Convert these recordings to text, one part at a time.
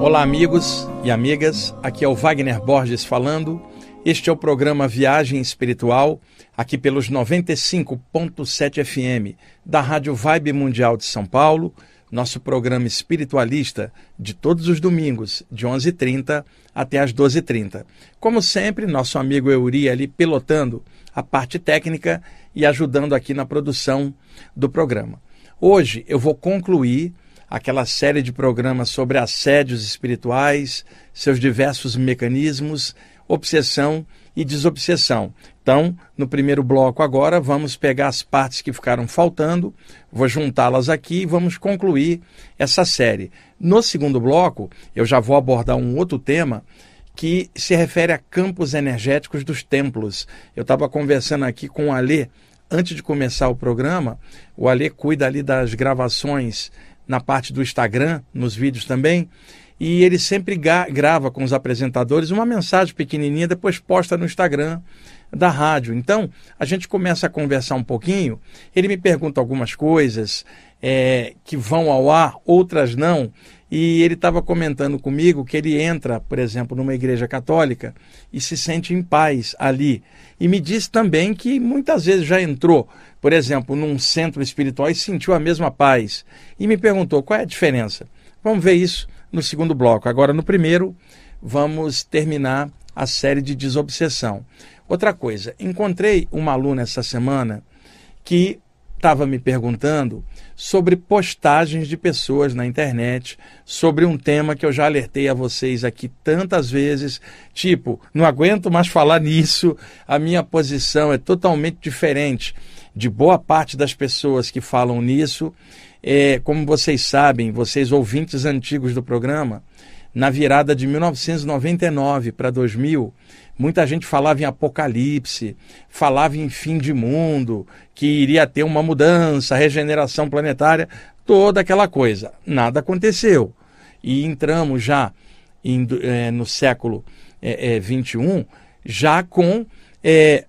Olá, amigos e amigas. Aqui é o Wagner Borges falando. Este é o programa Viagem Espiritual, aqui pelos 95.7 FM da Rádio Vibe Mundial de São Paulo, nosso programa espiritualista de todos os domingos, de 11h30 até as 12h30. Como sempre, nosso amigo Euri ali pilotando a parte técnica e ajudando aqui na produção do programa. Hoje eu vou concluir aquela série de programas sobre assédios espirituais, seus diversos mecanismos, obsessão e desobsessão. Então, no primeiro bloco agora, vamos pegar as partes que ficaram faltando, vou juntá-las aqui e vamos concluir essa série. No segundo bloco, eu já vou abordar um outro tema que se refere a campos energéticos dos templos. Eu estava conversando aqui com o Alê antes de começar o programa. O Alê cuida ali das gravações na parte do Instagram, nos vídeos também. E ele sempre grava com os apresentadores uma mensagem pequenininha, depois posta no Instagram da rádio. Então, a gente começa a conversar um pouquinho. Ele me pergunta algumas coisas é, que vão ao ar, outras não. E ele estava comentando comigo que ele entra, por exemplo, numa igreja católica e se sente em paz ali. E me disse também que muitas vezes já entrou, por exemplo, num centro espiritual e sentiu a mesma paz. E me perguntou qual é a diferença. Vamos ver isso no segundo bloco. Agora, no primeiro, vamos terminar a série de desobsessão. Outra coisa, encontrei uma aluna essa semana que estava me perguntando sobre postagens de pessoas na internet sobre um tema que eu já alertei a vocês aqui tantas vezes, tipo, não aguento mais falar nisso, a minha posição é totalmente diferente de boa parte das pessoas que falam nisso. É, como vocês sabem, vocês ouvintes antigos do programa, na virada de 1999 para 2000, Muita gente falava em apocalipse, falava em fim de mundo, que iria ter uma mudança, regeneração planetária, toda aquela coisa. Nada aconteceu. E entramos já em, é, no século é, é, 21, já com é,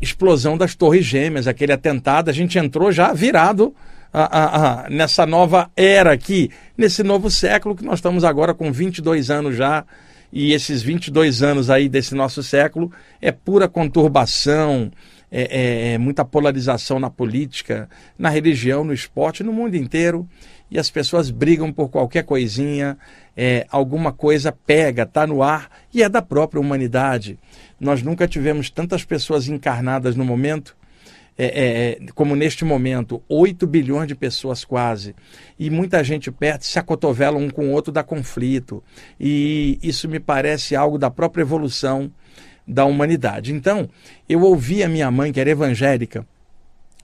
explosão das Torres Gêmeas, aquele atentado, a gente entrou já virado a, a, nessa nova era aqui, nesse novo século que nós estamos agora com 22 anos já e esses 22 anos aí desse nosso século é pura conturbação, é, é, é, muita polarização na política, na religião, no esporte, no mundo inteiro. E as pessoas brigam por qualquer coisinha, é, alguma coisa pega, está no ar e é da própria humanidade. Nós nunca tivemos tantas pessoas encarnadas no momento é, é, é como neste momento, 8 bilhões de pessoas quase, e muita gente perto se acotovela um com o outro, dá conflito. E isso me parece algo da própria evolução da humanidade. Então, eu ouvi a minha mãe, que era evangélica,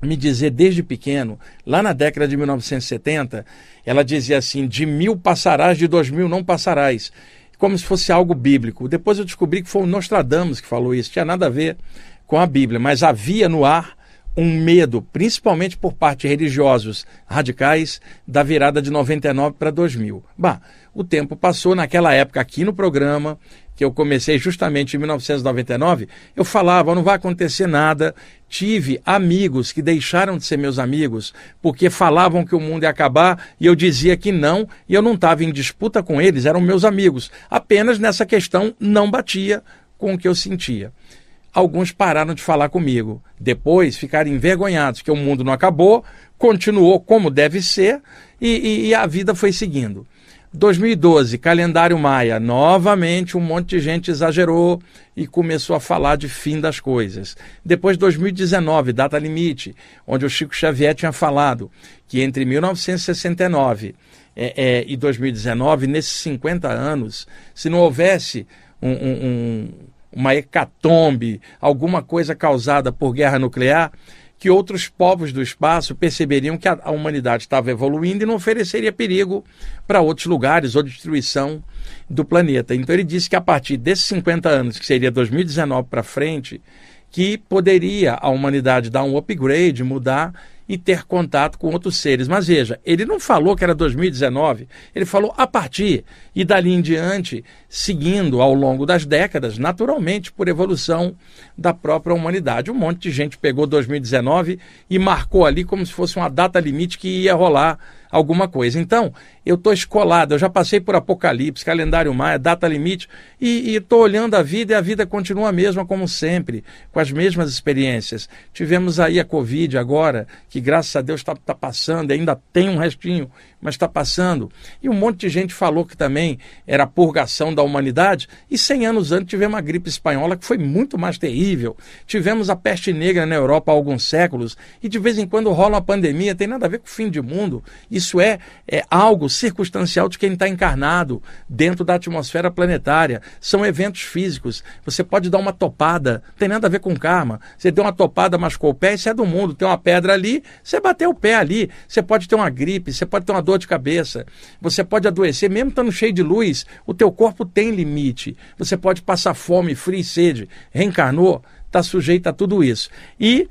me dizer desde pequeno, lá na década de 1970, ela dizia assim: de mil passarás, de dois mil não passarás. Como se fosse algo bíblico. Depois eu descobri que foi o Nostradamus que falou isso, tinha nada a ver com a Bíblia, mas havia no ar um medo, principalmente por parte de religiosos radicais, da virada de 99 para 2000. Bah, o tempo passou naquela época aqui no programa, que eu comecei justamente em 1999, eu falava, não vai acontecer nada. Tive amigos que deixaram de ser meus amigos porque falavam que o mundo ia acabar e eu dizia que não, e eu não estava em disputa com eles, eram meus amigos. Apenas nessa questão não batia com o que eu sentia alguns pararam de falar comigo. Depois ficaram envergonhados que o mundo não acabou, continuou como deve ser e, e, e, a vida foi seguindo. 2012, calendário maia, novamente um monte de gente exagerou e começou a falar de fim das coisas. Depois 2019, data limite, onde o Chico Xavier tinha falado que entre 1969 é, é, e 2019, nesses 50 anos, se não houvesse um, um, um uma hecatombe, alguma coisa causada por guerra nuclear, que outros povos do espaço perceberiam que a, humanidade estava evoluindo e não ofereceria perigo para outros lugares ou destruição do planeta. Então ele disse que a partir desses 50 anos, que seria 2019 para frente, que poderia a humanidade dar um upgrade, mudar e ter contato com outros seres. Mas veja, ele não falou que era 2019, ele falou a partir e dali em diante, seguindo ao longo das décadas, naturalmente por evolução da própria humanidade. Um monte de gente pegou 2019 e marcou ali como se fosse uma data limite que ia rolar alguma coisa. Então, eu estou escolado, eu já passei por Apocalipse, calendário maia, data limite, e estou olhando a vida e a vida continua a mesma como sempre, com as mesmas experiências. Tivemos aí a Covid agora, que graças a Deus está tá passando, ainda tem um restinho, mas está passando. E um monte de gente falou que também era a purgação da humanidade, e 100 anos antes tivemos a gripe espanhola, que foi muito mais terrível. Tivemos a peste negra na Europa há alguns séculos, e de vez em quando rola uma pandemia, tem nada a ver com o fim de mundo. Isso é, é algo circunstancial de quem está encarnado dentro da atmosfera planetária. São eventos físicos. Você pode dar uma topada, tem nada a ver com karma. Você deu uma topada, machucou o pé, isso é do mundo. Tem uma pedra ali, você bateu o pé ali. Você pode ter uma gripe, você pode ter uma dor de cabeça, você pode adoecer, mesmo estando cheio de luz, o teu corpo tem limite. Você pode passar fome, frio e sede. Reencarnou, está sujeito a tudo isso. E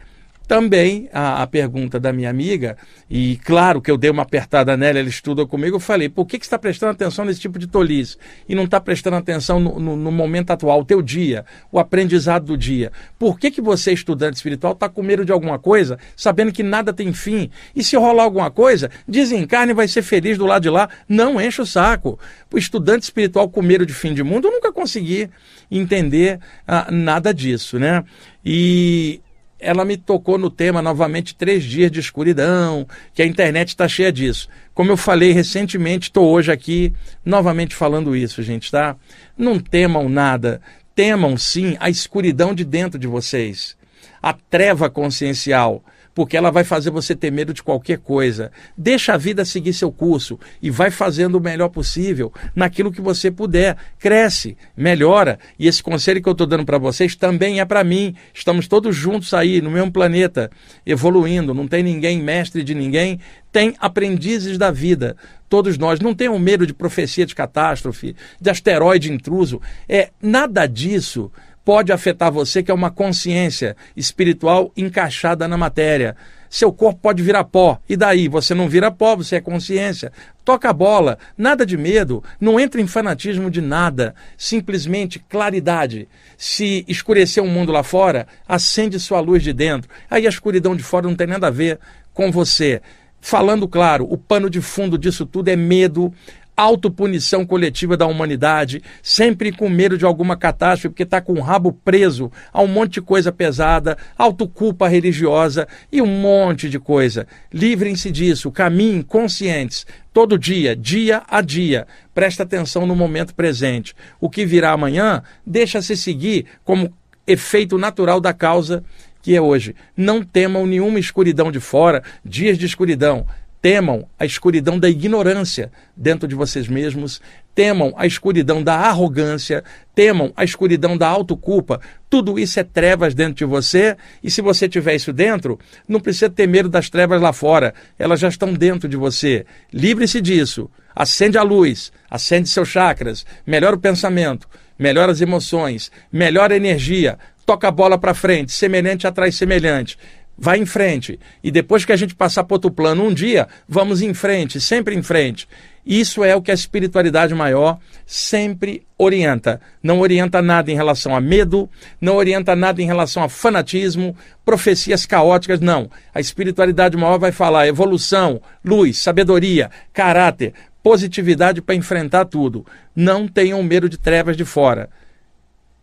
também a, a, pergunta da minha amiga, e claro que eu dei uma apertada nela, ela estuda comigo, eu falei, por que, que você está prestando atenção nesse tipo de tolice? E não está prestando atenção no, no, no, momento atual, o teu dia, o aprendizado do dia. Por que, que você, estudante espiritual, está com medo de alguma coisa, sabendo que nada tem fim? E se rolar alguma coisa, desencarne e vai ser feliz do lado de lá. Não enche o saco. O estudante espiritual com medo de fim de mundo, eu nunca consegui entender ah, nada disso, né? E ela me tocou no tema novamente três dias de escuridão, que a internet está cheia disso. Como eu falei recentemente, estou hoje aqui novamente falando isso, gente, tá? Não temam nada, temam sim a escuridão de dentro de vocês, a treva consciencial porque ela vai fazer você ter medo de qualquer coisa. Deixa a vida seguir seu curso e vai fazendo o melhor possível naquilo que você puder. Cresce, melhora. E esse conselho que eu estou dando para vocês também é para mim. Estamos todos juntos aí no mesmo planeta, evoluindo. Não tem ninguém mestre de ninguém, tem aprendizes da vida. Todos nós não tenham medo de profecia de catástrofe, de asteroide intruso. É nada disso pode afetar você, que é uma consciência espiritual encaixada na matéria. Seu corpo pode virar pó. E daí? Você não vira pó, você é consciência. Toca a bola, nada de medo, não entra em fanatismo de nada. Simplesmente claridade. Se escurecer o um mundo lá fora, acende sua luz de dentro. Aí a escuridão de fora não tem nada a ver com você. Falando claro, o pano de fundo disso tudo é medo, autopunição coletiva da humanidade, sempre com medo de alguma catástrofe, porque está com o rabo preso a um monte de coisa pesada, autoculpa religiosa e um monte de coisa. Livrem-se disso, caminhem conscientes, todo dia, dia a dia. Presta atenção no momento presente. O que virá amanhã, deixa-se seguir como efeito natural da causa que é hoje. Não temam nenhuma escuridão de fora, dias de escuridão temam a escuridão da ignorância dentro de vocês mesmos, temam a escuridão da arrogância, temam a escuridão da autoculpa. Tudo isso é trevas dentro de você, e se você tiver isso dentro, não precisa ter medo das trevas lá fora, elas já estão dentro de você. Livre-se disso. Acende a luz, acende seus chakras, melhora o pensamento, melhora as emoções, melhora a energia, toca a bola para frente, semelhante atrai semelhante vai em frente. E depois que a gente passar para outro plano um dia, vamos em frente, sempre em frente. Isso é o que a espiritualidade maior sempre orienta. Não orienta nada em relação a medo, não orienta nada em relação a fanatismo, profecias caóticas, não. A espiritualidade maior vai falar evolução, luz, sabedoria, caráter, positividade para enfrentar tudo. Não tenham medo de trevas de fora.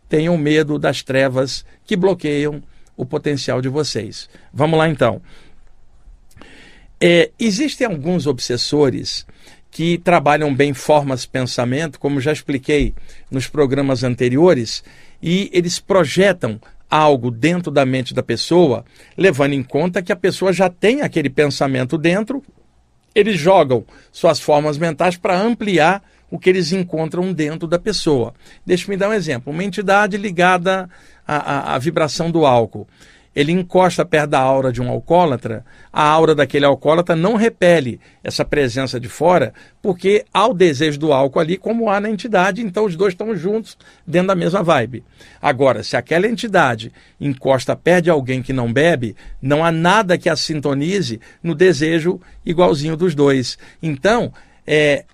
Tenham medo das trevas que bloqueiam o potencial de vocês. Vamos lá então. É, existem alguns obsessores que trabalham bem formas de pensamento, como já expliquei nos programas anteriores, e eles projetam algo dentro da mente da pessoa, levando em conta que a pessoa já tem aquele pensamento dentro, eles jogam suas formas mentais para ampliar o que eles encontram dentro da pessoa. Deixa-me dar um exemplo. Uma entidade ligada à, à, à vibração do álcool. ele encosta perto da aura de um alcoólatra, a aura daquele alcoólatra não repele essa presença de fora, porque há o desejo do álcool ali, como há na entidade, então os dois estão juntos dentro da mesma vibe. Agora, se aquela entidade encosta perto de alguém que não bebe, não há nada que a sintonize no desejo igualzinho dos dois. Então, é,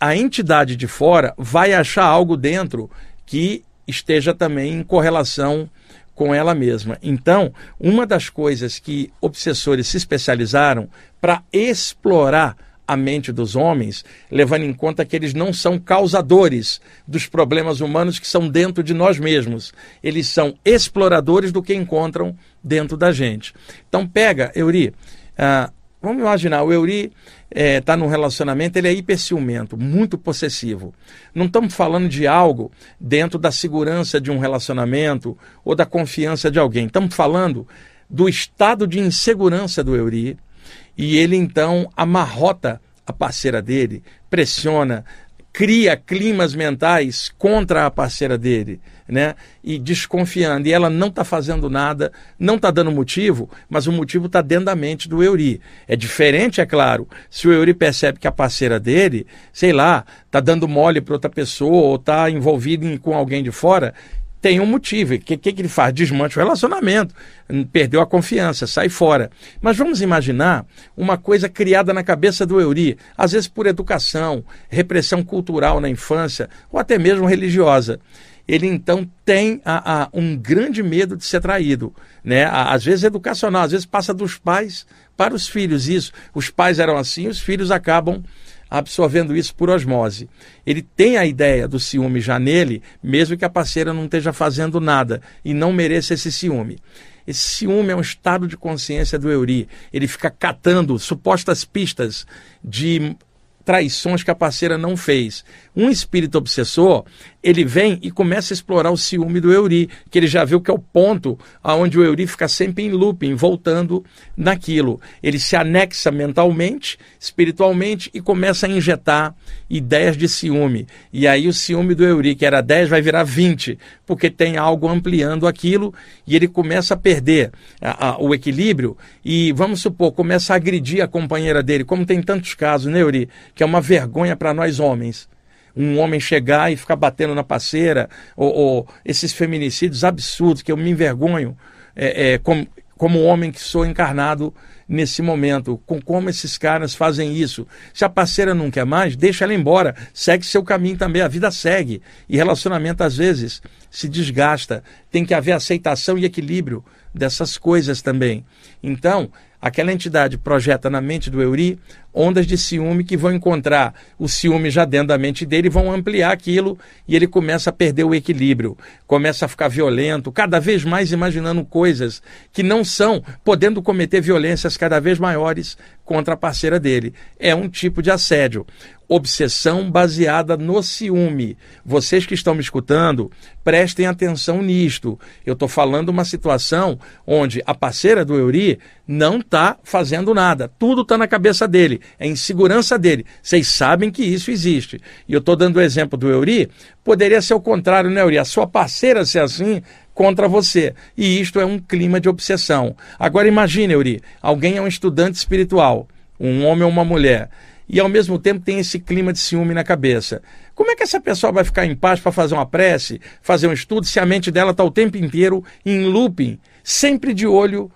a entidade de fora vai achar algo dentro que esteja também em correlação com ela mesma. Então, uma das coisas que obsessores se especializaram para explorar a mente dos homens, levando em conta que eles não são causadores dos problemas humanos que são dentro de nós mesmos. Eles são exploradores do que encontram dentro da gente. Então, pega, Euri, ah, vamos imaginar, o Euri está é, tá num relacionamento, ele é hiperciumento, muito possessivo. Não estamos falando de algo dentro da segurança de um relacionamento ou da confiança de alguém. Estamos falando do estado de insegurança do Euri. E ele então amarrota a parceira dele, pressiona, cria climas mentais contra a parceira dele, né? E desconfiando. E ela não está fazendo nada, não está dando motivo, mas o motivo está dentro da mente do Euri. É diferente, é claro, se o Euri percebe que a parceira dele, sei lá, está dando mole para outra pessoa ou está envolvido em, com alguém de fora, tem um motivo. O que, que, que ele faz? Desmancha o relacionamento, perdeu a confiança, sai fora. Mas vamos imaginar uma coisa criada na cabeça do Euri, às vezes por educação, repressão cultural na infância, ou até mesmo religiosa. Ele então tem a, a, um grande medo de ser traído. Né? Às vezes educacional, às vezes passa dos pais para os filhos. Isso. Os pais eram assim, os filhos acabam absorvendo isso por osmose. Ele tem a ideia do ciúme já nele, mesmo que a parceira não esteja fazendo nada e não mereça esse ciúme. Esse ciúme é um estado de consciência do Euri. Ele fica catando supostas pistas de traições que a parceira não fez. Um espírito obsessor, ele vem e começa a explorar o ciúme do Euri, que ele já viu que é o ponto aonde o Euri fica sempre em looping, voltando naquilo. Ele se anexa mentalmente, espiritualmente e começa a injetar ideias de ciúme. E aí o ciúme do Euri, que era 10, vai virar 20, porque tem algo ampliando aquilo e ele começa a perder a, a, o equilíbrio e, vamos supor, começa a agredir a companheira dele, como tem tantos casos, né, Euri? Que é uma vergonha para nós homens um homem chegar e ficar batendo na parceira, ou, ou esses feminicídios absurdos que eu me envergonho é, é, como, como homem que sou encarnado nesse momento, com como esses caras fazem isso. Se a parceira não quer mais, deixa ela embora, segue seu caminho também, a vida segue. E relacionamento às vezes se desgasta, tem que haver aceitação e equilíbrio dessas coisas também. Então, aquela entidade projeta na mente do Euri ondas de ciúme que vão encontrar o ciúme já dentro da mente dele, vão ampliar aquilo e ele começa a perder o equilíbrio, começa a ficar violento, cada vez mais imaginando coisas que não são, podendo cometer violências cada vez maiores contra a parceira dele. É um tipo de assédio obsessão baseada no ciúme. Vocês que estão me escutando, prestem atenção nisto. Eu estou falando uma situação onde a parceira do Euri não está fazendo nada. Tudo está na cabeça dele, é insegurança dele. Vocês sabem que isso existe. E eu estou dando o exemplo do Euri, poderia ser o contrário, né, Euri? A sua parceira ser assim contra você. E isto é um clima de obsessão. Agora imagine, Euri, alguém é um estudante espiritual, um homem ou uma mulher e ao mesmo tempo tem esse clima de ciúme na cabeça. Como é que essa pessoa vai ficar em paz para fazer uma prece, fazer um estudo, se a mente dela está o tempo inteiro em looping, sempre de olho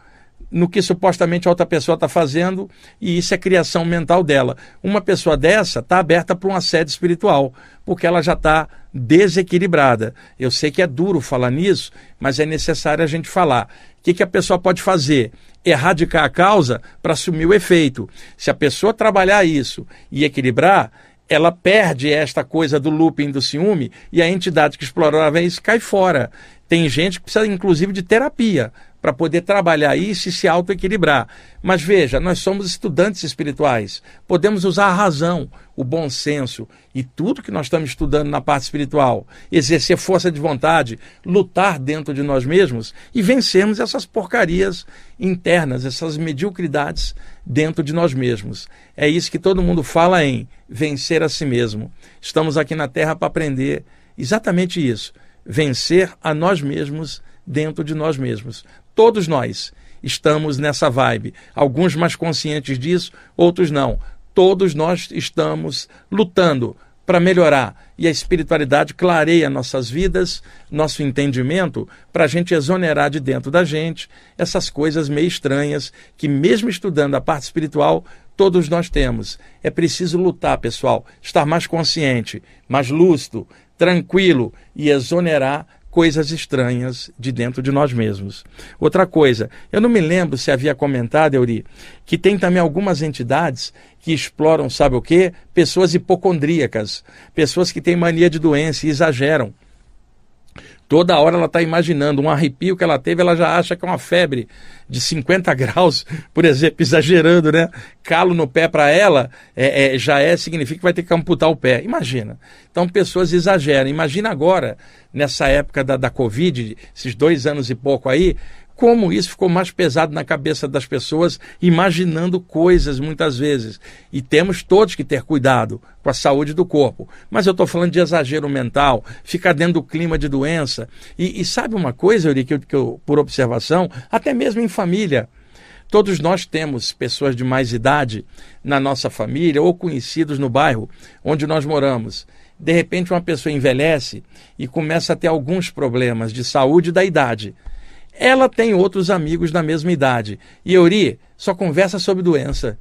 no que supostamente a outra pessoa está fazendo, e isso é criação mental dela. Uma pessoa dessa está aberta para um assédio espiritual, porque ela já está desequilibrada. Eu sei que é duro falar nisso, mas é necessário a gente falar. O que, que a pessoa pode fazer? Erradicar a causa para assumir o efeito. Se a pessoa trabalhar isso e equilibrar, ela perde esta coisa do looping do ciúme e a entidade que explorava isso cai fora. Tem gente que precisa, inclusive, de terapia para poder trabalhar isso e se autoequilibrar. Mas veja, nós somos estudantes espirituais, podemos usar a razão, o bom senso e tudo que nós estamos estudando na parte espiritual, exercer força de vontade, lutar dentro de nós mesmos e vencermos essas porcarias internas, essas mediocridades dentro de nós mesmos. É isso que todo mundo fala em vencer a si mesmo. Estamos aqui na Terra para aprender exatamente isso vencer a nós mesmos dentro de nós mesmos, Todos nós estamos nessa vibe. Alguns mais conscientes disso, outros não. Todos nós estamos lutando para melhorar. E a espiritualidade clareia nossas vidas, nosso entendimento, para a gente exonerar de dentro da gente essas coisas meio estranhas que, mesmo estudando a parte espiritual, todos nós temos. É preciso lutar, pessoal, estar mais consciente, mais lúcido, tranquilo e exonerar coisas estranhas de dentro de nós mesmos. Outra coisa, eu não me lembro se havia comentado, Euri, que tem também algumas entidades que exploram, sabe o quê? Pessoas hipocondríacas, pessoas que têm mania de doença e exageram. Toda hora ela está imaginando um arrepio que ela teve, ela já acha que é uma febre de 50 graus, por exemplo, exagerando, né? Calo no pé para ela é, é, já é significa que vai ter que amputar o pé. Imagina. Então pessoas exageram. Imagina agora, nessa época da, da Covid, esses dois anos e pouco aí, como isso ficou mais pesado na cabeça das pessoas, imaginando coisas muitas vezes. E temos todos que ter cuidado com a saúde do corpo. Mas eu estou falando de exagero mental, ficar dentro do clima de doença. E, e sabe uma coisa, Euri, que eu, que eu, por observação, até mesmo em família. Todos nós temos pessoas de mais idade na nossa família ou conhecidos no bairro onde nós moramos. De repente, uma pessoa envelhece e começa a ter alguns problemas de saúde da idade. Ela tem outros amigos da mesma idade. E Euri só conversa sobre doença.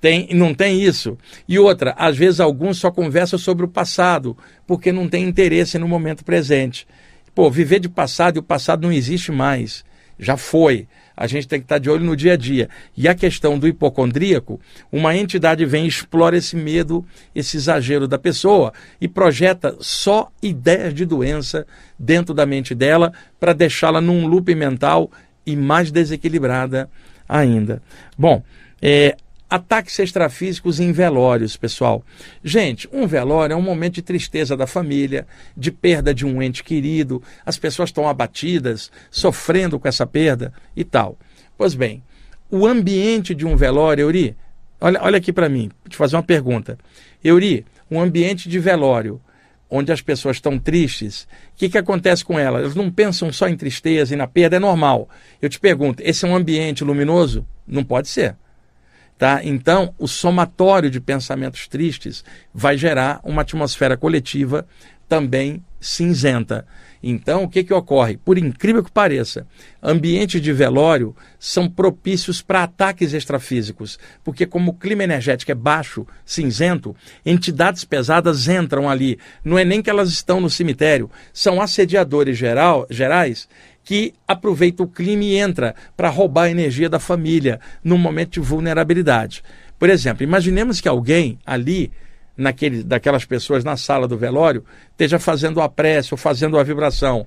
Tem, não tem isso. E outra, às vezes alguns só conversam sobre o passado, porque não tem interesse no momento presente. Pô, viver de passado e o passado não existe mais. Já foi a gente tem que estar de olho no dia a dia. E a questão do hipocondríaco, uma entidade vem explora esse medo, esse exagero da pessoa e projeta só ideias de doença dentro da mente dela para deixá-la num loop mental e mais desequilibrada ainda. Bom, é, Ataques extrafísicos em velórios, pessoal. Gente, um velório é um momento de tristeza da família, de perda de um ente querido, as pessoas estão abatidas, sofrendo com essa perda e tal. Pois bem, o ambiente de um velório, Euri, olha, olha aqui para mim, vou te fazer uma pergunta. Euri, um ambiente de velório, onde as pessoas estão tristes, o que, que acontece com elas? Elas não pensam só em tristeza e na perda, é normal. Eu te pergunto, esse é um ambiente luminoso? Não pode ser. Tá? Então, o somatório de pensamentos tristes vai gerar uma atmosfera coletiva também cinzenta. Então, o que, que ocorre? Por incrível que pareça, ambientes de velório são propícios para ataques extrafísicos, porque, como o clima energético é baixo, cinzento, entidades pesadas entram ali. Não é nem que elas estão no cemitério, são assediadores geral, gerais que aproveita o crime e entra para roubar a energia da família num momento de vulnerabilidade. Por exemplo, imaginemos que alguém ali, naquele, daquelas pessoas na sala do velório, esteja fazendo a prece ou fazendo a vibração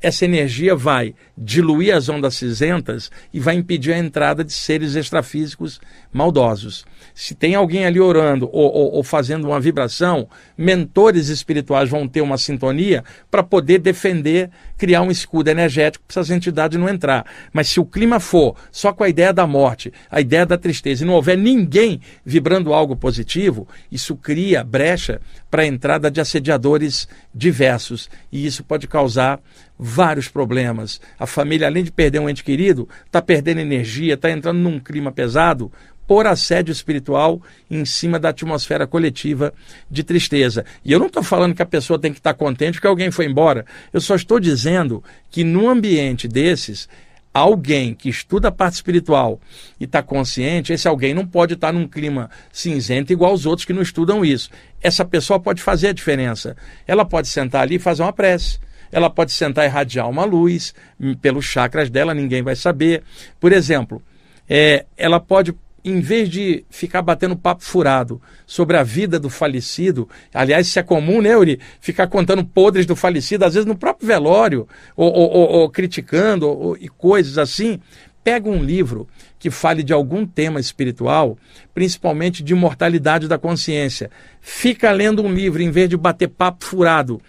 essa energia vai diluir as ondas cinzentas e vai impedir a entrada de seres extrafísicos maldosos. Se tem alguém ali orando ou, ou, ou fazendo uma vibração, mentores espirituais vão ter uma sintonia para poder defender, criar um escudo energético para essas entidades não entrar. Mas se o clima for só com a ideia da morte, a ideia da tristeza, e não houver ninguém vibrando algo positivo, isso cria brecha para a entrada de assediadores diversos. E isso pode causar vários problemas. A família, além de perder um ente querido, está perdendo energia, está entrando num clima pesado por assédio espiritual em cima da atmosfera coletiva de tristeza. E eu não estou falando que a pessoa tem que estar tá contente porque alguém foi embora. Eu só estou dizendo que num ambiente desses, alguém que estuda a parte espiritual e está consciente, esse alguém não pode estar tá num clima cinzento igual os outros que não estudam isso. Essa pessoa pode fazer a diferença. Ela pode sentar ali e fazer uma prece ela pode sentar e irradiar uma luz hum, pelos chakras dela, ninguém vai saber. Por exemplo, é, ela pode em vez de ficar batendo papo furado sobre a vida do falecido, aliás, isso é comum, né, Uri? Ficar contando podres do falecido, às vezes no próprio velório, ou, ou, ou, ou criticando, ou, e coisas assim. Pega um livro que fale de algum tema espiritual, principalmente de imortalidade da consciência. Fica lendo um livro em vez de bater papo furado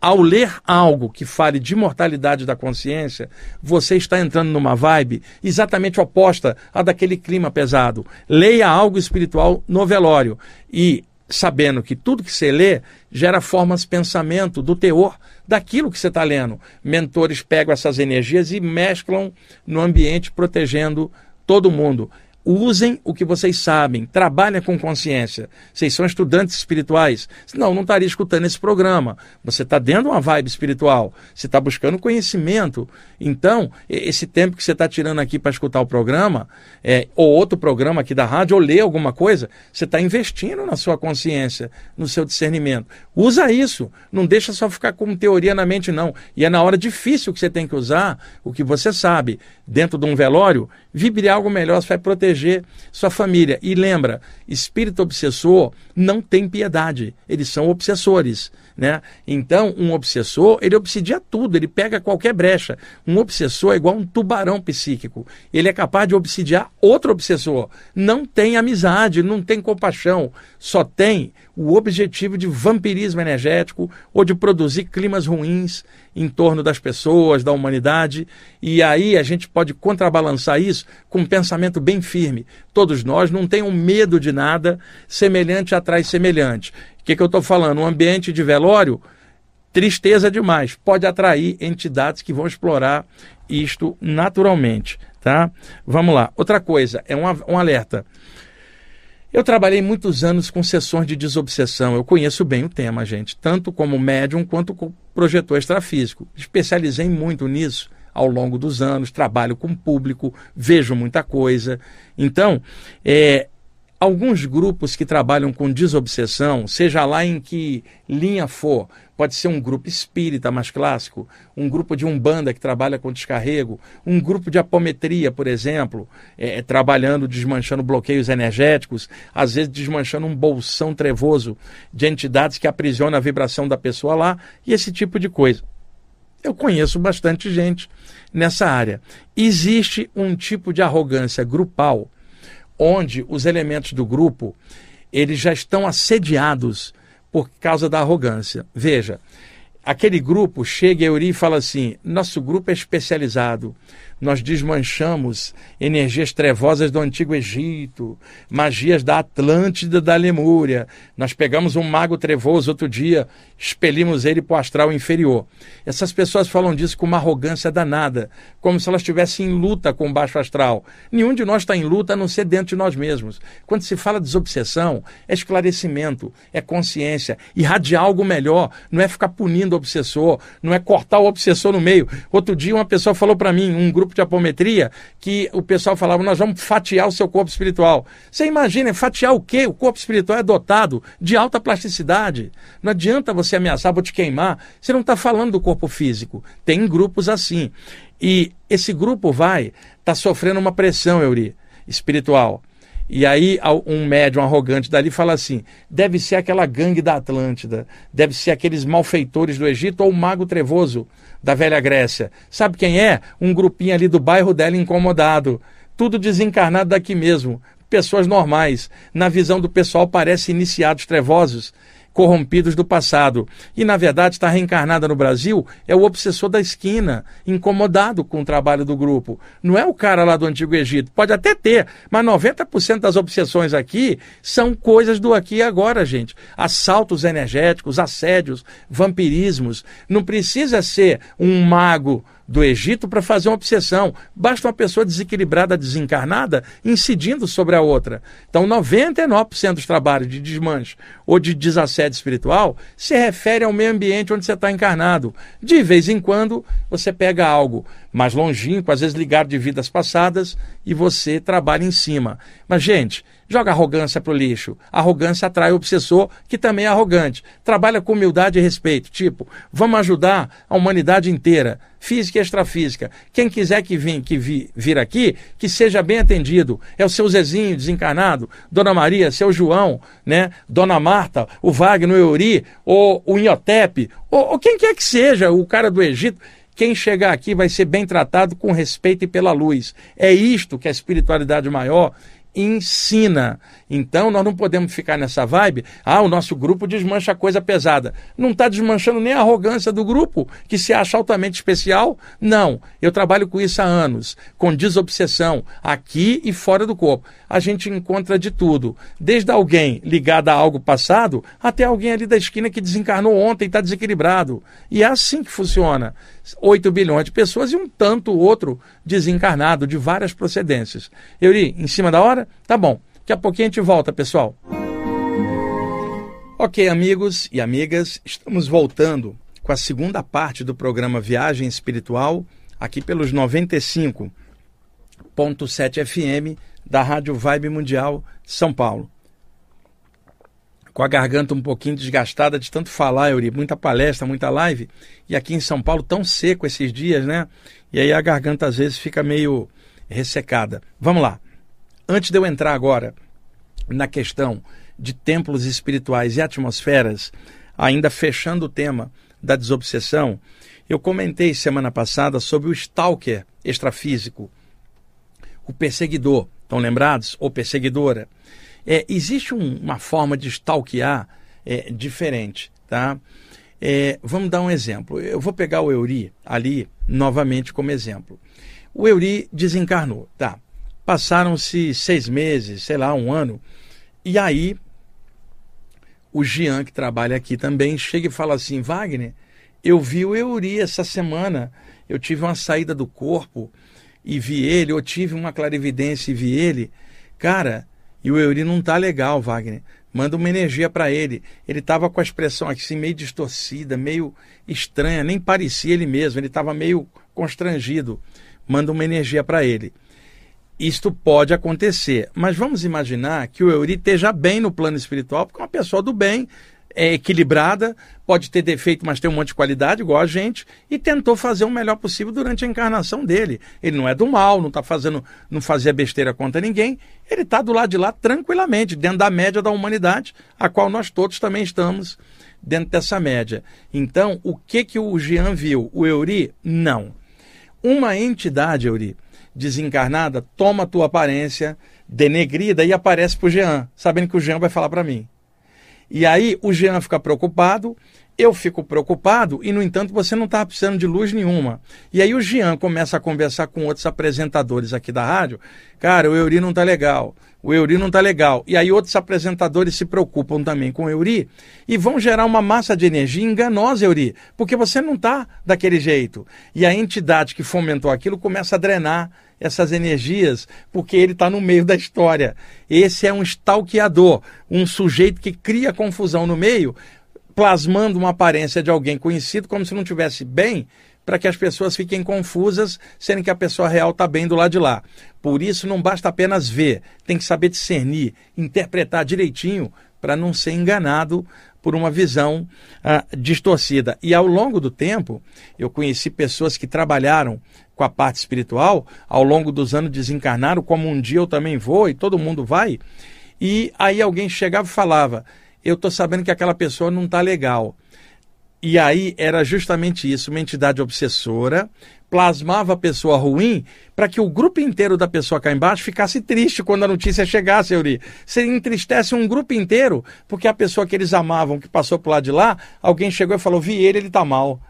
ao ler algo que fale de mortalidade da consciência, você está entrando numa vibe exatamente oposta à daquele clima pesado. Leia algo espiritual no velório e sabendo que tudo que você lê gera formas de pensamento do teor daquilo que você está lendo. Mentores pegam essas energias e mesclam no ambiente, protegendo todo mundo. Usem o que vocês sabem, trabalhem com consciência. Vocês são estudantes espirituais. Senão, não estaria escutando esse programa. Você está dentro de uma vibe espiritual. Você está buscando conhecimento. Então, esse tempo que você está tirando aqui para escutar o programa, é, ou outro programa aqui da rádio, ou ler alguma coisa, você está investindo na sua consciência, no seu discernimento. Usa isso. Não deixa só ficar com teoria na mente, não. E é na hora difícil que você tem que usar o que você sabe. Dentro de um velório, vibre algo melhor, você vai proteger sua família. E lembra, espírito obsessor não tem piedade. Eles são obsessores. Né? Então, um obsessor, ele obsidia tudo, ele pega qualquer brecha. Um obsessor é igual um tubarão psíquico. Ele é capaz de obsidiar outro obsessor. Não tem amizade, não tem compaixão, só tem o objetivo de vampirismo energético ou de produzir climas ruins em torno das pessoas, da humanidade. E aí a gente pode contrabalançar isso com um pensamento bem firme. Todos nós não tenham medo de nada, semelhante atrai semelhante. Que, que eu estou falando? Um ambiente de velório, tristeza demais. Pode atrair entidades que vão explorar isto naturalmente. Tá? Vamos lá. Outra coisa, é um, um alerta. Eu trabalhei muitos anos com sessões de desobsessão. Eu conheço bem o tema, gente, tanto como médium quanto como projetor extrafísico. Especializei muito nisso ao longo dos anos, trabalho com público, vejo muita coisa. Então, é, alguns grupos que trabalham com desobsessão, seja lá em que linha for, pode ser um grupo espírita mais clássico, um grupo de umbanda que trabalha com descarrego, um grupo de apometria, por exemplo, é, é, trabalhando, desmanchando bloqueios energéticos, às vezes desmanchando um bolsão trevoso de entidades que aprisionam a vibração da pessoa lá e esse tipo de coisa. Eu conheço bastante gente nessa área. Existe um tipo de arrogância grupal onde os elementos do grupo eles já estão assediados por causa da arrogância. Veja, aquele grupo chega a e fala assim: nosso grupo é especializado nós desmanchamos energias trevosas do Antigo Egito, magias da Atlântida da Lemúria. Nós pegamos um mago trevoso outro dia, expelimos ele para o astral inferior. Essas pessoas falam disso com uma arrogância danada, como se elas estivessem em luta com o baixo astral. Nenhum de nós está em luta a não ser dentro de nós mesmos. Quando se fala de desobsessão, é esclarecimento, é consciência, irradiar algo melhor, não é ficar punindo o obsessor, não é cortar o obsessor no meio. Outro dia uma pessoa falou para mim, um grupo grupo de apometria que o pessoal falava, nós vamos fatiar o seu corpo espiritual. Você imagina, fatiar o quê? O corpo espiritual é dotado de alta plasticidade. Não adianta você ameaçar, vou te queimar. Você não está falando do corpo físico. Tem grupos assim. E esse grupo vai estar tá sofrendo uma pressão, Euri, espiritual. E aí um médium arrogante dali fala assim: deve ser aquela gangue da Atlântida, deve ser aqueles malfeitores do Egito ou o mago trevoso da velha Grécia. Sabe quem é? Um grupinho ali do bairro dela incomodado. Tudo desencarnado daqui mesmo. Pessoas normais. Na visão do pessoal, parecem iniciados trevosos corrompidos do passado. E, na verdade, está reencarnada no Brasil é o obsessor da esquina, incomodado com o trabalho do grupo. Não é o cara lá do Antigo Egito. Pode até ter, mas 90% das obsessões aqui são coisas do aqui e agora, gente. Assaltos energéticos, assédios, vampirismos. Não precisa ser um mago do Egito para fazer uma obsessão. Basta uma pessoa desequilibrada, desencarnada, incidindo sobre a outra. Então, 99% dos trabalhos de desmanche ou de desassédio espiritual se refere ao meio ambiente onde você está encarnado. De vez em quando, você pega algo mais longínquo, às vezes ligado de vidas passadas, e você trabalha em cima. Mas, gente, joga arrogância para o lixo. Arrogância atrai o obsessor, que também é arrogante. Trabalha com humildade e respeito. Tipo, vamos ajudar a humanidade inteira física e extrafísica. Quem quiser que, vim, que vi, vir aqui, que seja bem atendido. É o seu Zezinho desencarnado, Dona Maria, seu João, né? Dona Marta, o Wagner, o Euri, ou o Inhotep, ou, ou quem quer que seja, o cara do Egito. Quem chegar aqui vai ser bem tratado com respeito e pela luz. É isto que a espiritualidade maior ensina. Então nós não podemos ficar nessa vibe, ah, o nosso grupo desmancha coisa pesada. Não está desmanchando nem a arrogância do grupo, que se acha altamente especial. Não, eu trabalho com isso há anos, com desobsessão, aqui e fora do corpo. A gente encontra de tudo, desde alguém ligado a algo passado, até alguém ali da esquina que desencarnou ontem e está desequilibrado. E é assim que funciona. 8 bilhões de pessoas e um tanto outro desencarnado de várias procedências. Eu li em cima da hora? Tá bom. Daqui a pouquinho a gente volta, pessoal. Ok, amigos e amigas, estamos voltando com a segunda parte do programa Viagem Espiritual, aqui pelos 95.7 FM da Rádio Vibe Mundial São Paulo com a garganta um pouquinho desgastada de tanto falar, Euri, muita palestra, muita live, e aqui em São Paulo tão seco esses dias, né? E aí a garganta às vezes fica meio ressecada. Vamos lá. Antes de eu entrar agora na questão de templos espirituais e atmosferas, ainda fechando o tema da desobsessão, eu comentei semana passada sobre o stalker extrafísico, o perseguidor, estão lembrados? Ou perseguidora. É, existe um, uma forma de stalkear é, diferente, tá? É, vamos dar um exemplo. Eu vou pegar o Euri ali novamente como exemplo. O Euri desencarnou, tá? Passaram-se seis meses, sei lá, um ano, e aí o Jean, que trabalha aqui também, chega e fala assim: Wagner, eu vi o Euri essa semana, eu tive uma saída do corpo e vi ele, eu tive uma clarividência e vi ele. Cara, e o Euri não tá legal, Wagner. Manda uma energia para ele. Ele estava com a expressão assim meio distorcida, meio estranha, nem parecia ele mesmo, ele estava meio constrangido. Manda uma energia para ele. Isto pode acontecer, mas vamos imaginar que o Euri esteja bem no plano espiritual, porque é uma pessoa do bem, é equilibrada, pode ter defeito, mas tem um monte de qualidade, igual a gente, e tentou fazer o melhor possível durante a encarnação dele. Ele não é do mal, não está fazendo, não fazia besteira contra ninguém, ele está do lado de lá tranquilamente, dentro da média da humanidade, a qual nós todos também estamos dentro dessa média. Então, o que que o Jean viu? O Euri? Não. Uma entidade, Euri, desencarnada, toma a tua aparência, denegrida e aparece para o Jean, sabendo que o Jean vai falar para mim. E aí o Jean fica preocupado, eu fico preocupado e, no entanto, você não está precisando de luz nenhuma. E aí o Jean começa a conversar com outros apresentadores aqui da rádio. Cara, o Euri não está legal. O Euri não está legal. E aí outros apresentadores se preocupam também com o Euri e vão gerar uma massa de energia enganosa, Euri, porque você não está daquele jeito. E a entidade que fomentou aquilo começa a drenar essas energias, porque ele está no meio da história. Esse é um stalkeador, um sujeito que cria confusão no meio, plasmando uma aparência de alguém conhecido como se não tivesse bem, para que as pessoas fiquem confusas, sendo que a pessoa real está bem do lado de lá. Por isso, não basta apenas ver, tem que saber discernir, interpretar direitinho para não ser enganado por uma visão ah, distorcida. E ao longo do tempo, eu conheci pessoas que trabalharam com a parte espiritual, ao longo dos anos desencarnaram, como um dia eu também vou e todo mundo vai. E aí alguém chegava e falava: Eu estou sabendo que aquela pessoa não está legal. E aí era justamente isso, uma entidade obsessora plasmava a pessoa ruim para que o grupo inteiro da pessoa cá embaixo ficasse triste quando a notícia chegasse, Euri. Você entristece um grupo inteiro, porque a pessoa que eles amavam, que passou por lá de lá, alguém chegou e falou, vi ele, ele está mal.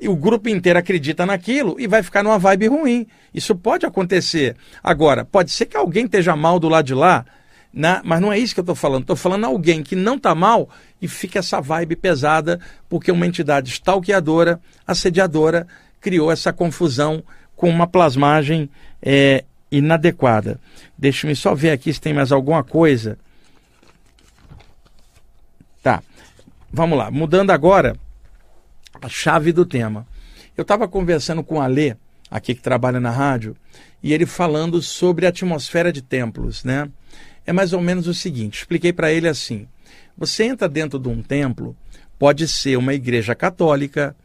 E o grupo inteiro acredita naquilo e vai ficar numa vibe ruim. Isso pode acontecer. Agora, pode ser que alguém esteja mal do lado de lá, né? mas não é isso que eu estou falando. Estou falando alguém que não está mal e fica essa vibe pesada porque uma entidade stalkeadora, assediadora, criou essa confusão com uma plasmagem é, inadequada. Deixa-me só ver aqui se tem mais alguma coisa. Tá, vamos lá. Mudando agora a chave do tema. Eu estava conversando com o Alê, aqui que trabalha na rádio, e ele falando sobre a atmosfera de templos, né? É mais ou menos o seguinte, expliquei para ele assim: você entra dentro de um templo, pode ser uma igreja católica,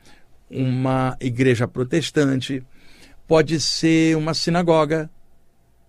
uma igreja protestante, pode ser uma sinagoga,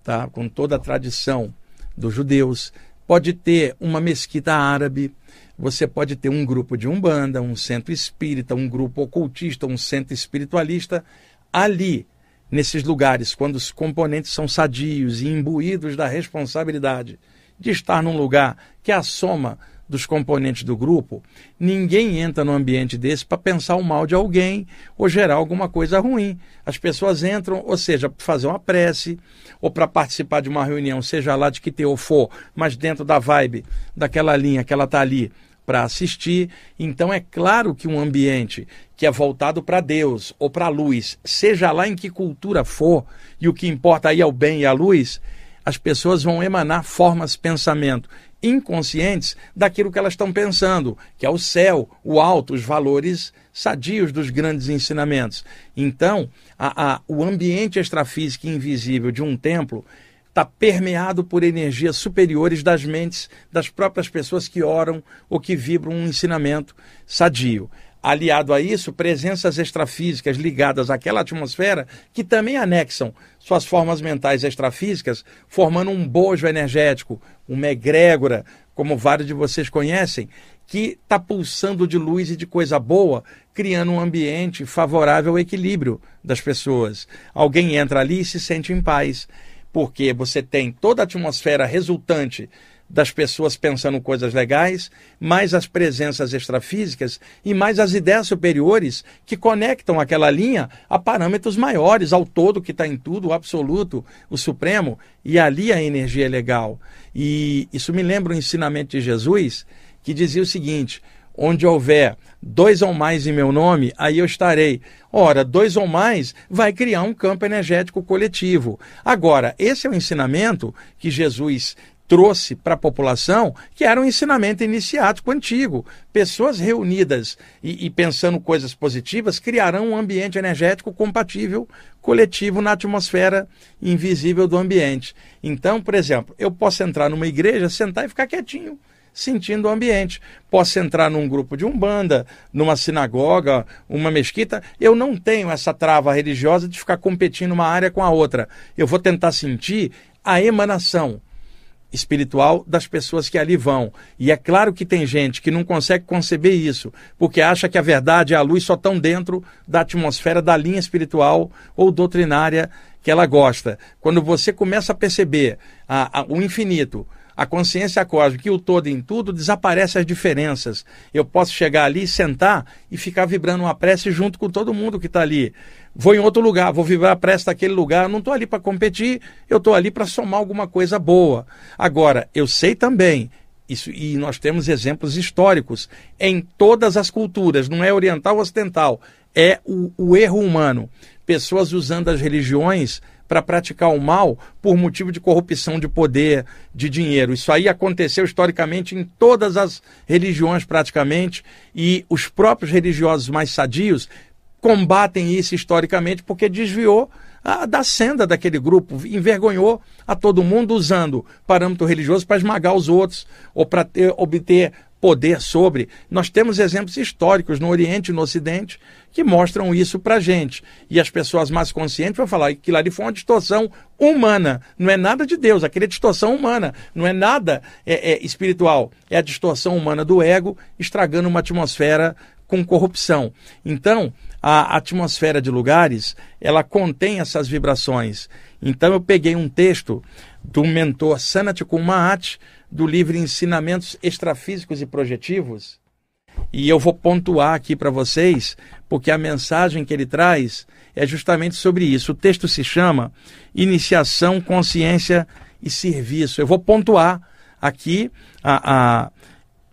tá? com toda a tradição dos judeus, pode ter uma mesquita árabe, você pode ter um grupo de umbanda, um centro espírita, um grupo ocultista, um centro espiritualista. Ali nesses lugares, quando os componentes são sadios e imbuídos da responsabilidade de estar num lugar que é a soma dos componentes do grupo, ninguém entra no ambiente desse para pensar o mal de alguém ou gerar alguma coisa ruim. As pessoas entram, ou seja, para fazer uma prece ou para participar de uma reunião, seja lá de que teor for, mas dentro da vibe daquela linha que ela está ali para assistir. Então é claro que um ambiente que é voltado para Deus ou para a luz, seja lá em que cultura for, e o que importa aí é o bem e a luz, as pessoas vão emanar formas de pensamento inconscientes daquilo que elas estão pensando, que é o céu, o alto, os valores sadios dos grandes ensinamentos. Então, a, a, o ambiente extrafísico invisível de um templo está permeado por energias superiores das mentes das próprias pessoas que oram ou que vibram um ensinamento sadio. Aliado a isso, presenças extrafísicas ligadas àquela atmosfera que também anexam suas formas mentais extrafísicas, formando um bojo energético, uma egrégora, como vários de vocês conhecem, que está pulsando de luz e de coisa boa, criando um ambiente favorável ao equilíbrio das pessoas. Alguém entra ali e se sente em paz, porque você tem toda a atmosfera resultante das pessoas pensando coisas legais, mais as presenças extrafísicas e mais as ideias superiores que conectam aquela linha a parâmetros maiores, ao todo que está em tudo, o absoluto, o supremo, e ali a energia é legal. E isso me lembra o ensinamento de Jesus, que dizia o seguinte: onde houver dois ou mais em meu nome, aí eu estarei. Ora, dois ou mais vai criar um campo energético coletivo. Agora, esse é o ensinamento que Jesus trouxe para a população, que era um ensinamento iniciático antigo. Pessoas reunidas e, e, pensando coisas positivas criarão um ambiente energético compatível, coletivo na atmosfera invisível do ambiente. Então, por exemplo, eu posso entrar numa igreja, sentar e ficar quietinho sentindo o ambiente. Posso entrar num grupo de umbanda, numa sinagoga, uma mesquita. Eu não tenho essa trava religiosa de ficar competindo uma área com a outra. Eu vou tentar sentir a emanação espiritual das pessoas que ali vão. E é claro que tem gente que não consegue conceber isso, porque acha que a verdade e a luz só estão dentro da atmosfera da linha espiritual ou doutrinária que ela gosta. Quando você começa a perceber a, a, o infinito, a consciência cósmica e o todo em tudo, desaparece as diferenças. Eu posso chegar ali, sentar e ficar vibrando uma prece junto com todo mundo que está ali. Vou em outro lugar, vou vibrar a prece daquele lugar. Não estou ali para competir, eu estou ali para somar alguma coisa boa. Agora, eu sei também isso, e nós temos exemplos históricos em todas as culturas, não é oriental ou ocidental, é o, o erro humano. Pessoas usando as religiões para praticar o mal por motivo de corrupção de poder, de dinheiro. Isso aí aconteceu historicamente em todas as religiões, praticamente, e os próprios religiosos mais sadios combatem isso historicamente porque desviou a, da senda daquele grupo, envergonhou a todo mundo usando parâmetro religioso para esmagar os outros ou para obter poder sobre. Nós temos exemplos históricos no Oriente e no Ocidente que mostram isso para gente. E as pessoque mais conscientes vão falar que ali foi uma distorção humana, não é nada de Deus, aquilo é distorção humana, não é nada é, é espiritual, é a distorção humana do ego estragando uma atmosfera com corrupção. Então, a atmosfera de lugares, ela contém essas vibrações. Então eu peguei um texto do mentor Sanat Kummahat, do livro Ensinamentos Extrafísicos e Projetivos, e eu vou pontuar aqui para vocês, porque a mensagem que ele traz é justamente sobre isso. O texto se chama Iniciação, Consciência e Serviço. Eu vou pontuar aqui, a, a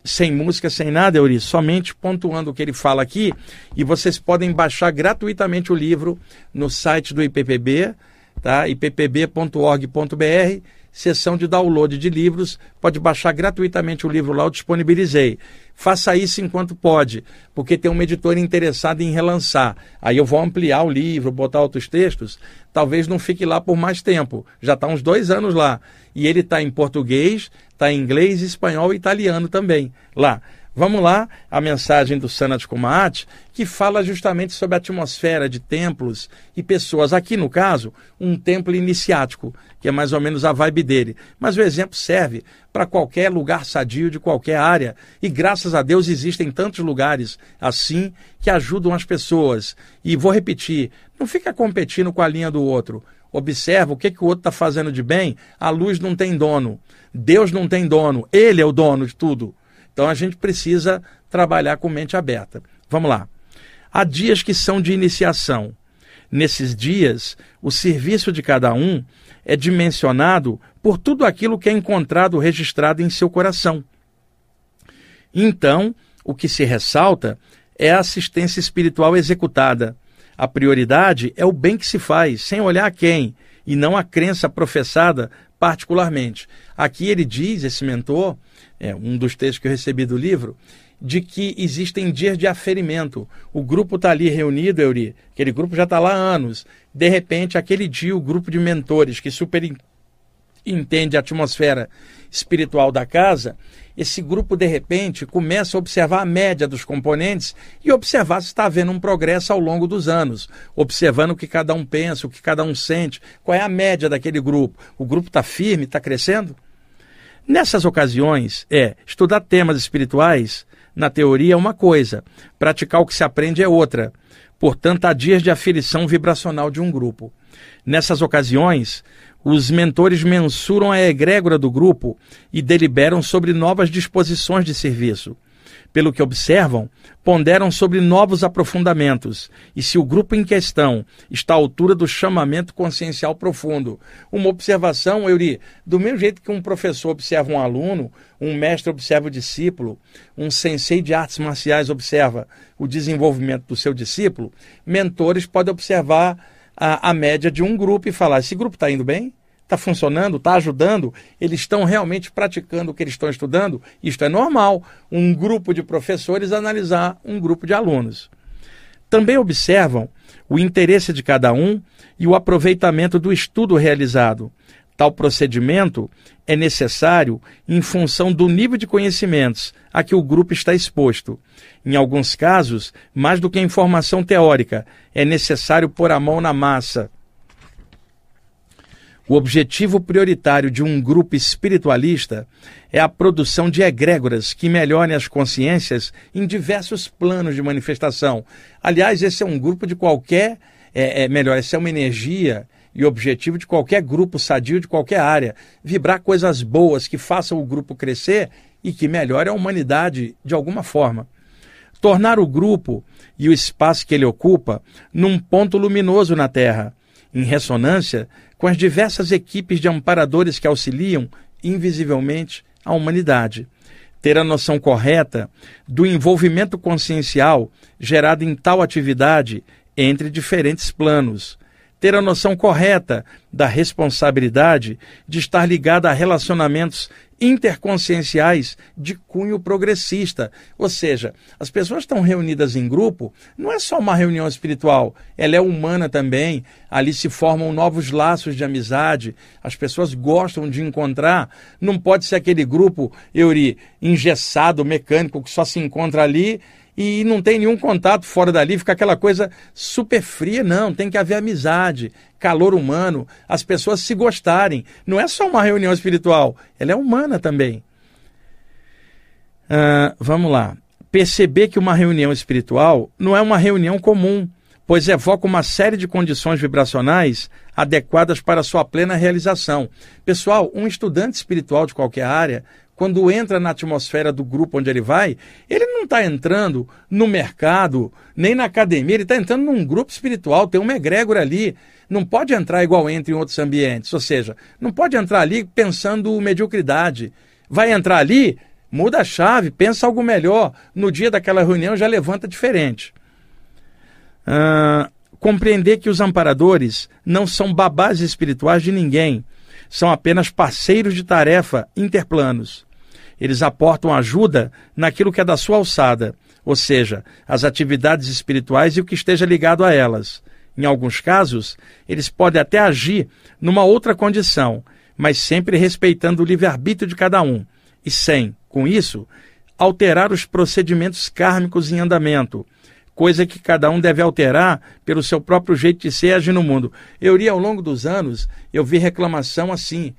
sem música, sem nada, Euris, somente pontuando o que ele fala aqui. E vocês podem baixar gratuitamente o livro no site do IPPB, tá? ippb.org.br seção de download de livros, pode baixar gratuitamente o livro lá, eu disponibilizei. Faça isso enquanto pode, porque tem um editor interessado em relançar. Aí eu vou ampliar o livro, botar outros textos, talvez não fique lá por mais tempo. Já está uns dois anos lá. E ele está em português, está em inglês, espanhol e italiano também lá. Vamos lá, a mensagem do Sanat Kumaat, que fala justamente sobre a atmosfera de templos e pessoas. Aqui, no caso, um templo iniciático, que é mais ou menos a vibe dele. Mas o exemplo serve para qualquer lugar sadio de qualquer área. E graças a Deus existem tantos lugares assim que ajudam as pessoas. E vou repetir: não fica competindo com a linha do outro. Observa o que, que o outro está fazendo de bem. A luz não tem dono. Deus não tem dono. Ele é o dono de tudo. Então a gente precisa trabalhar com mente aberta. Vamos lá. Há dias que são de iniciação. Nesses dias, o serviço de cada um é dimensionado por tudo aquilo que é encontrado registrado em seu coração. Então, o que se ressalta é a assistência espiritual executada. A prioridade é o bem que se faz, sem olhar a quem, e não a crença professada particularmente. Aqui ele diz, esse mentor, é um dos textos que eu recebi do livro, de que existem dias de aferimento. O grupo está ali reunido, Euri, aquele grupo já está lá há anos. De repente, aquele dia, o grupo de mentores que super entende a atmosfera espiritual da casa, esse grupo, de repente, começa a observar a média dos componentes e observar se está havendo um progresso ao longo dos anos, observando o que cada um pensa, o que cada um sente, qual é a média daquele grupo. O grupo está firme, está crescendo? Nessas ocasiões, é estudar temas espirituais, na teoria, é uma coisa, praticar o que se aprende é outra. Portanto, há dias de aferição vibracional de um grupo. Nessas ocasiões, os mentores mensuram a egrégora do grupo e deliberam sobre novas disposições de serviço. Pelo que observam, ponderam sobre novos aprofundamentos e se o grupo em questão está à altura do chamamento consciencial profundo. Uma observação, Euri, do mesmo jeito que um professor observa um aluno, um mestre observa o discípulo, um sensei de artes marciais observa o desenvolvimento do seu discípulo, mentores podem observar a, a média de um grupo e falar: esse grupo está indo bem? Está funcionando? Está ajudando? Eles estão realmente praticando o que eles estão estudando? Isto é normal, um grupo de professores analisar um grupo de alunos. Também observam o interesse de cada um e o aproveitamento do estudo realizado. Tal procedimento é necessário em função do nível de conhecimentos a que o grupo está exposto. Em alguns casos, mais do que informação teórica, é necessário pôr a mão na massa. O objetivo prioritário de um grupo espiritualista é a produção de egrégoras que melhorem as consciências em diversos planos de manifestação. Aliás, esse é um grupo de qualquer. É, é melhor, essa é uma energia e objetivo de qualquer grupo sadio de qualquer área. Vibrar coisas boas que façam o grupo crescer e que melhore a humanidade de alguma forma. Tornar o grupo e o espaço que ele ocupa num ponto luminoso na Terra, em ressonância com as diversas equipes de amparadores que auxiliam invisivelmente a humanidade. Ter a noção correta do envolvimento consciencial gerado em tal atividade entre diferentes planos ter a noção correta da responsabilidade de estar ligada a relacionamentos interconscienciais de cunho progressista. Ou seja, as pessoas estão reunidas em grupo, não é só uma reunião espiritual, ela é humana também. Ali se formam novos laços de amizade, as pessoas gostam de encontrar. Não pode ser aquele grupo, Euri, engessado, mecânico, que só se encontra ali e não tem nenhum contato fora dali, fica aquela coisa super fria. Não, tem que haver amizade, calor humano, as pessoas se gostarem. Não é só uma reunião espiritual, ela é humana também. Uh, vamos lá. Perceber que uma reunião espiritual não é uma reunião comum, pois evoca uma série de condições vibracionais adequadas para sua plena realização. Pessoal, um estudante espiritual de qualquer área quando entra na atmosfera do grupo onde ele vai, ele não está entrando no mercado, nem na academia, ele está entrando num grupo espiritual, tem uma egrégora ali. Não pode entrar igual entra em outros ambientes, ou seja, não pode entrar ali pensando mediocridade. Vai entrar ali, muda a chave, pensa algo melhor. No dia daquela reunião já levanta diferente. Ah, compreender que os amparadores não são babás espirituais de ninguém, são apenas parceiros de tarefa interplanos. Eles aportam ajuda naquilo que é da sua alçada, ou seja, as atividades espirituais e o que esteja ligado a elas. Em alguns casos, eles podem até agir numa outra condição, mas sempre respeitando o livre-arbítrio de cada um, e sem, com isso, alterar os procedimentos kármicos em andamento, coisa que cada um deve alterar pelo seu próprio jeito de ser e agir no mundo. Eu li ao longo dos anos, eu vi reclamação assim.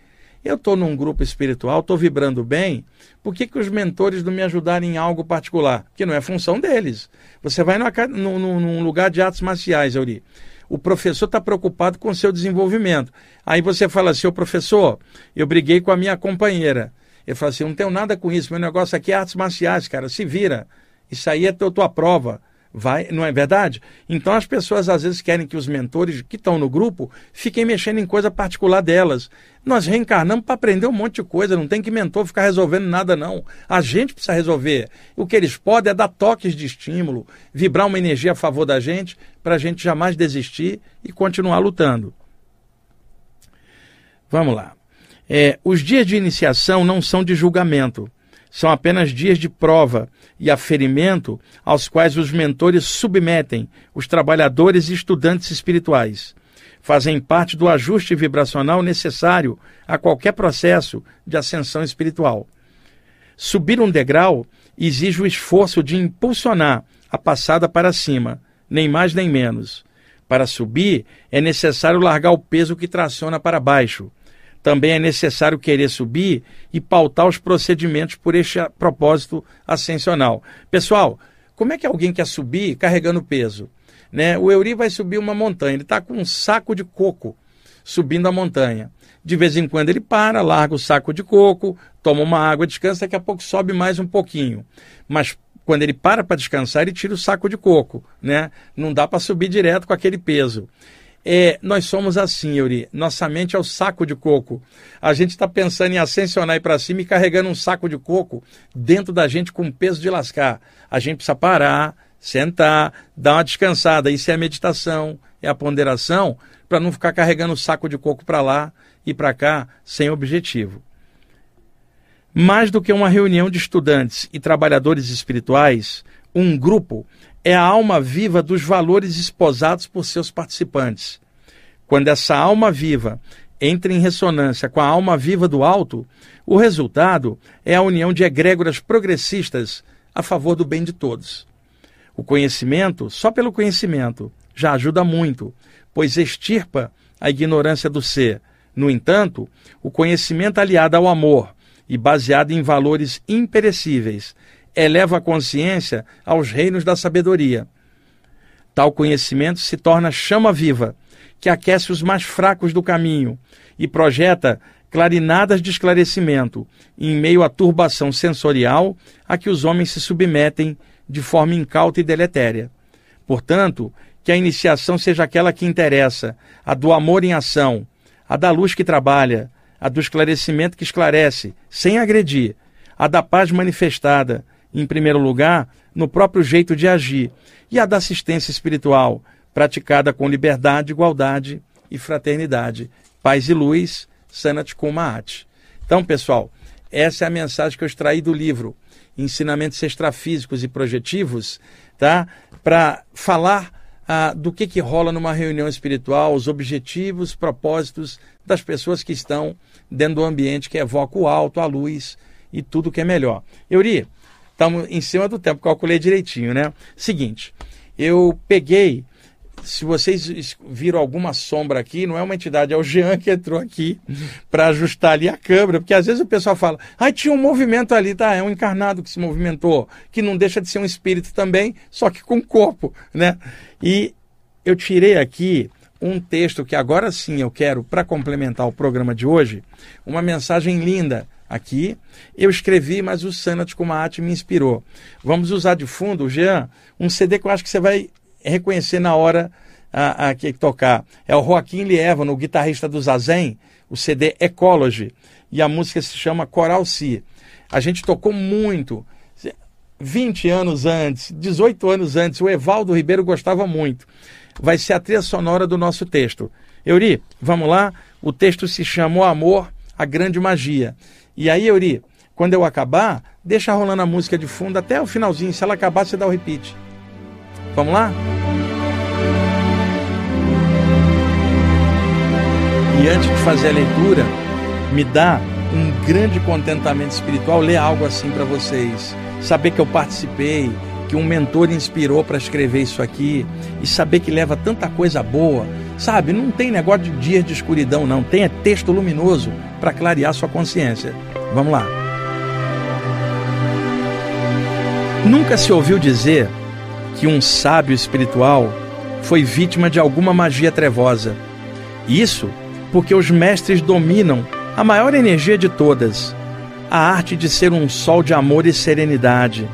Eu estou num grupo espiritual, estou vibrando bem, por que, que os mentores não me ajudarem em algo particular? Que não é função deles. Você vai numa, num, num lugar de artes marciais, Euri. O professor está preocupado com o seu desenvolvimento. Aí você fala assim, ô professor, eu briguei com a minha companheira. Ele fala assim, não tenho nada com isso, meu negócio aqui é artes marciais, cara, se vira. Isso aí é tua, tua prova. Vai, não é verdade? Então as pessoas às vezes querem que os mentores que estão no grupo fiquem mexendo em coisa particular delas. Nós reencarnamos para aprender um monte de coisa, não tem que mentor ficar resolvendo nada, não. A gente precisa resolver. O que eles podem é dar toques de estímulo, vibrar uma energia a favor da gente, para a gente jamais desistir e continuar lutando. Vamos lá. É, os dias de iniciação não são de julgamento são apenas dias de prova e aferimento aos quais os mentores submetem os trabalhadores e estudantes espirituais. Fazem parte do ajuste vibracional necessário a qualquer processo de ascensão espiritual. Subir um degrau exige o esforço de impulsionar a passada para cima, nem mais nem menos. Para subir, é necessário largar o peso que traciona para baixo também é necessário querer subir e pautar os procedimentos por este propósito ascensional. Pessoal, como é que alguém quer subir carregando peso? Né? O Euri vai subir uma montanha, ele está com um saco de coco subindo a montanha. De vez em quando ele para, larga o saco de coco, toma uma água, descansa, daqui a pouco sobe mais um pouquinho. Mas quando ele para para descansar, ele tira o saco de coco, né? Não dá para subir direto com aquele peso. É, nós somos assim, Yuri. Nossa mente é o saco de coco. A gente está pensando em ascensionar para cima e carregando um saco de coco dentro da gente com peso de lascar. A gente precisa parar, sentar, dar uma descansada. Isso é a meditação, é a ponderação, para não ficar carregando o saco de coco para lá e para cá sem objetivo. Mais do que uma reunião de estudantes e trabalhadores espirituais, um grupo é a alma viva dos valores esposados por seus participantes. Quando essa alma viva entra em ressonância com a alma viva do alto, o resultado é a união de egrégoras progressistas a favor do bem de todos. O conhecimento, só pelo conhecimento, já ajuda muito, pois extirpa a ignorância do ser. No entanto, o conhecimento aliado ao amor e baseado em valores imperecíveis eleva a consciência aos reinos da sabedoria. Tal conhecimento se torna chama viva, que aquece os mais fracos do caminho e projeta clarinadas de esclarecimento em meio à turbação sensorial a que os homens se submetem de forma incauta e deletéria. Portanto, que a iniciação seja aquela que interessa, a do amor em ação, a da luz que trabalha, a do esclarecimento que esclarece, sem agredir, a da paz manifestada, em primeiro lugar, no próprio jeito de agir, e a da assistência espiritual, praticada com liberdade, igualdade e fraternidade. Paz e luz, Sanat Kumaat. Então, pessoal, essa é a mensagem que eu extraí do livro Ensinamentos Extrafísicos e Projetivos, tá? Para falar ah, do que, que rola numa reunião espiritual, os objetivos, propósitos das pessoas que estão dentro do ambiente que evoca o alto, a luz e tudo que é melhor. Euri, Estamos em cima do tempo, calculei direitinho, né? Seguinte, eu peguei. Se vocês viram alguma sombra aqui, não é uma entidade, é o Jean que entrou aqui para ajustar ali a câmera, porque às vezes o pessoal fala, ah, tinha um movimento ali, tá? É um encarnado que se movimentou, que não deixa de ser um espírito também, só que com corpo, né? E eu tirei aqui um texto que agora sim eu quero, para complementar o programa de hoje, uma mensagem linda aqui. Eu escrevi, mas o Sanat Kumaat me inspirou. Vamos usar de fundo, Jean, um CD que eu acho que você vai reconhecer na hora a, a, que tocar. É o Joaquim Lievano, o guitarrista do Zazen, o CD Ecology. E a música se chama Coral Si. A gente tocou muito. 20 anos antes, 18 anos antes, o Evaldo Ribeiro gostava muito. Vai ser a trilha sonora do nosso texto. Euri, vamos lá? O texto se chama O Amor, a Grande Magia. E aí, Euri, quando eu acabar, deixa rolando a música de fundo até o finalzinho. Se ela acabar, você dá o repeat. Vamos lá? E antes de fazer a leitura, me dá um grande contentamento espiritual ler algo assim para vocês. Saber que eu participei, que um mentor inspirou para escrever isso aqui e saber que leva tanta coisa boa. Sabe, não tem negócio de dias de escuridão, não. Tem é texto luminoso para clarear sua consciência. Vamos lá. Nunca se ouviu dizer que um sábio espiritual foi vítima de alguma magia trevosa. Isso porque os mestres dominam a maior energia de todas, a arte de ser um sol de amor e serenidade,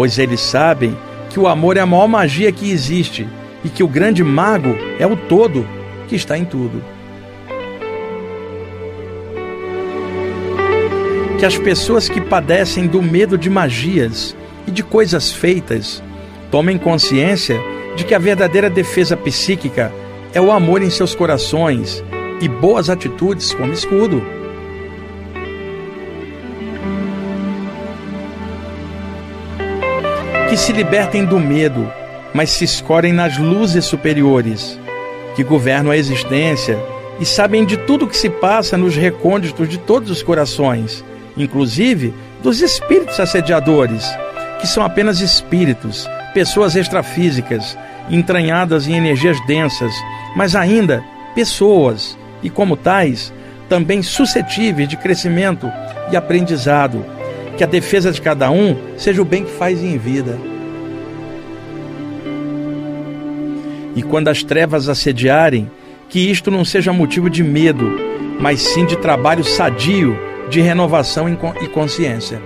pois eles sabem que o amor é a maior magia que existe e que o grande mago é o todo que está em tudo. Que as pessoas que padecem do medo de magias e de coisas feitas tomem consciência de que a verdadeira defesa psíquica é o amor em seus corações e boas atitudes como escudo. Que se libertem do medo, mas se escorem nas luzes superiores, que governam a existência e sabem de tudo que se passa nos recônditos de todos os corações, inclusive dos espíritos assediadores, que são apenas espíritos, pessoas extrafísicas, entranhadas em energias densas, mas ainda pessoas e, como tais, também suscetíveis de crescimento e aprendizado. Que a defesa de cada um seja o bem que faz em vida. E quando as trevas assediarem, que isto não seja motivo de medo, mas sim de trabalho sadio de renovação e consciência.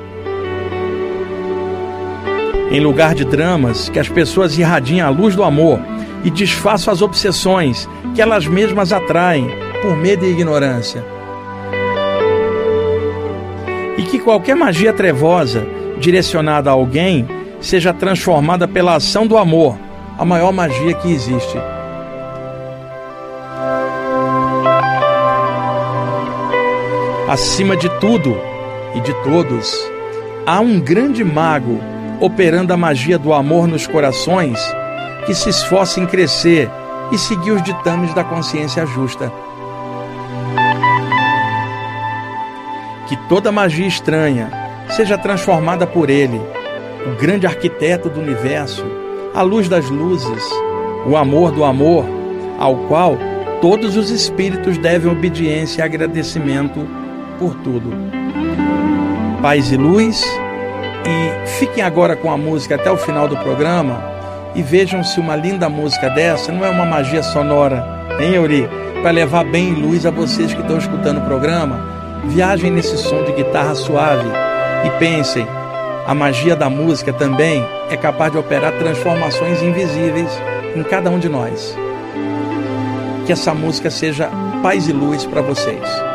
Em lugar de dramas, que as pessoas irradiem a luz do amor e desfaçam as obsessões que elas mesmas atraem por medo e ignorância. Que qualquer magia trevosa direcionada a alguém seja transformada pela ação do amor, a maior magia que existe. Acima de tudo e de todos, há um grande mago operando a magia do amor nos corações que se esforça em crescer e seguir os ditames da consciência justa. Toda magia estranha seja transformada por ele, o grande arquiteto do universo, a luz das luzes, o amor do amor, ao qual todos os espíritos devem obediência e agradecimento por tudo. Paz e luz, e fiquem agora com a música até o final do programa e vejam se uma linda música dessa não é uma magia sonora, hein, Euri? Para levar bem e luz a vocês que estão escutando o programa Viajem nesse som de guitarra suave e pensem: a magia da música também é capaz de operar transformações invisíveis em cada um de nós. Que essa música seja paz e luz para vocês.